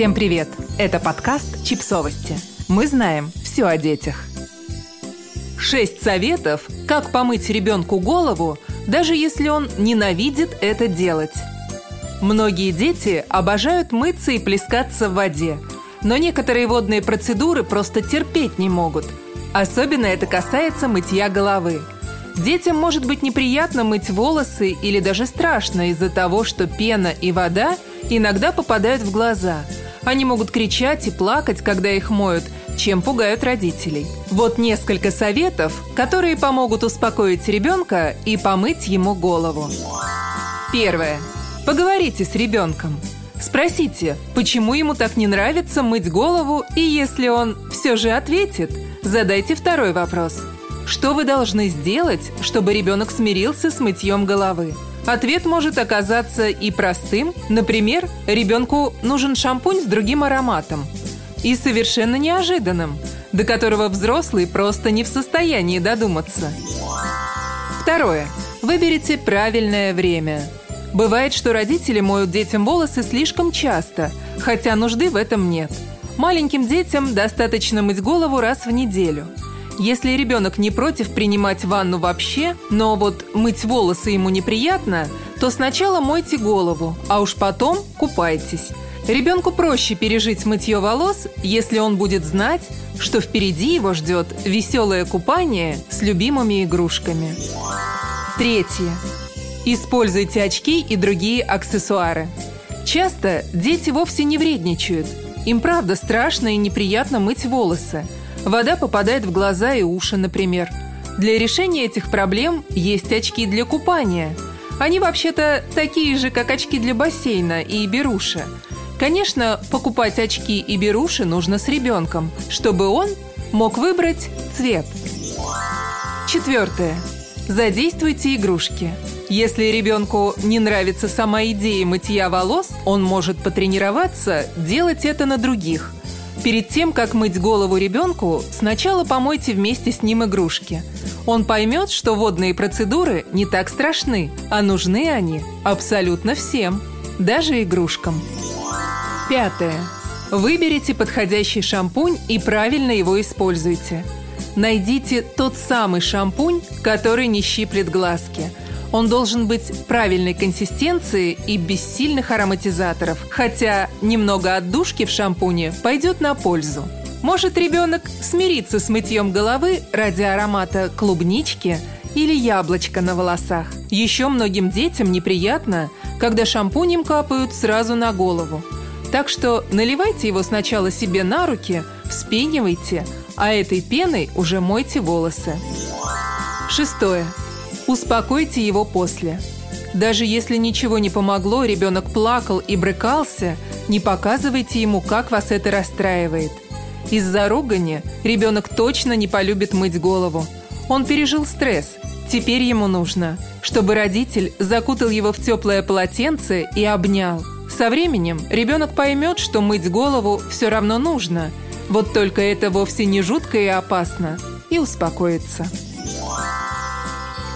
Всем привет! Это подкаст «Чипсовости». Мы знаем все о детях. Шесть советов, как помыть ребенку голову, даже если он ненавидит это делать. Многие дети обожают мыться и плескаться в воде, но некоторые водные процедуры просто терпеть не могут. Особенно это касается мытья головы. Детям может быть неприятно мыть волосы или даже страшно из-за того, что пена и вода иногда попадают в глаза – они могут кричать и плакать, когда их моют, чем пугают родителей. Вот несколько советов, которые помогут успокоить ребенка и помыть ему голову. Первое. Поговорите с ребенком. Спросите, почему ему так не нравится мыть голову, и если он все же ответит, задайте второй вопрос. Что вы должны сделать, чтобы ребенок смирился с мытьем головы? Ответ может оказаться и простым. Например, ребенку нужен шампунь с другим ароматом. И совершенно неожиданным, до которого взрослый просто не в состоянии додуматься. Второе. Выберите правильное время. Бывает, что родители моют детям волосы слишком часто, хотя нужды в этом нет. Маленьким детям достаточно мыть голову раз в неделю – если ребенок не против принимать ванну вообще, но вот мыть волосы ему неприятно, то сначала мойте голову, а уж потом купайтесь. Ребенку проще пережить мытье волос, если он будет знать, что впереди его ждет веселое купание с любимыми игрушками. Третье. Используйте очки и другие аксессуары. Часто дети вовсе не вредничают. Им правда страшно и неприятно мыть волосы – Вода попадает в глаза и уши, например. Для решения этих проблем есть очки для купания. Они вообще-то такие же, как очки для бассейна и беруши. Конечно, покупать очки и беруши нужно с ребенком, чтобы он мог выбрать цвет. Четвертое. Задействуйте игрушки. Если ребенку не нравится сама идея мытья волос, он может потренироваться делать это на других – Перед тем, как мыть голову ребенку, сначала помойте вместе с ним игрушки. Он поймет, что водные процедуры не так страшны, а нужны они абсолютно всем, даже игрушкам. Пятое. Выберите подходящий шампунь и правильно его используйте. Найдите тот самый шампунь, который не щиплет глазки – он должен быть правильной консистенции и без сильных ароматизаторов, хотя немного отдушки в шампуне пойдет на пользу. Может ребенок смириться с мытьем головы ради аромата клубнички или яблочка на волосах. Еще многим детям неприятно, когда шампунем капают сразу на голову. Так что наливайте его сначала себе на руки, вспенивайте, а этой пеной уже мойте волосы. Шестое. Успокойте его после. Даже если ничего не помогло, ребенок плакал и брыкался, не показывайте ему, как вас это расстраивает. Из-за ругани ребенок точно не полюбит мыть голову. Он пережил стресс. Теперь ему нужно, чтобы родитель закутал его в теплое полотенце и обнял. Со временем ребенок поймет, что мыть голову все равно нужно. Вот только это вовсе не жутко и опасно. И успокоится.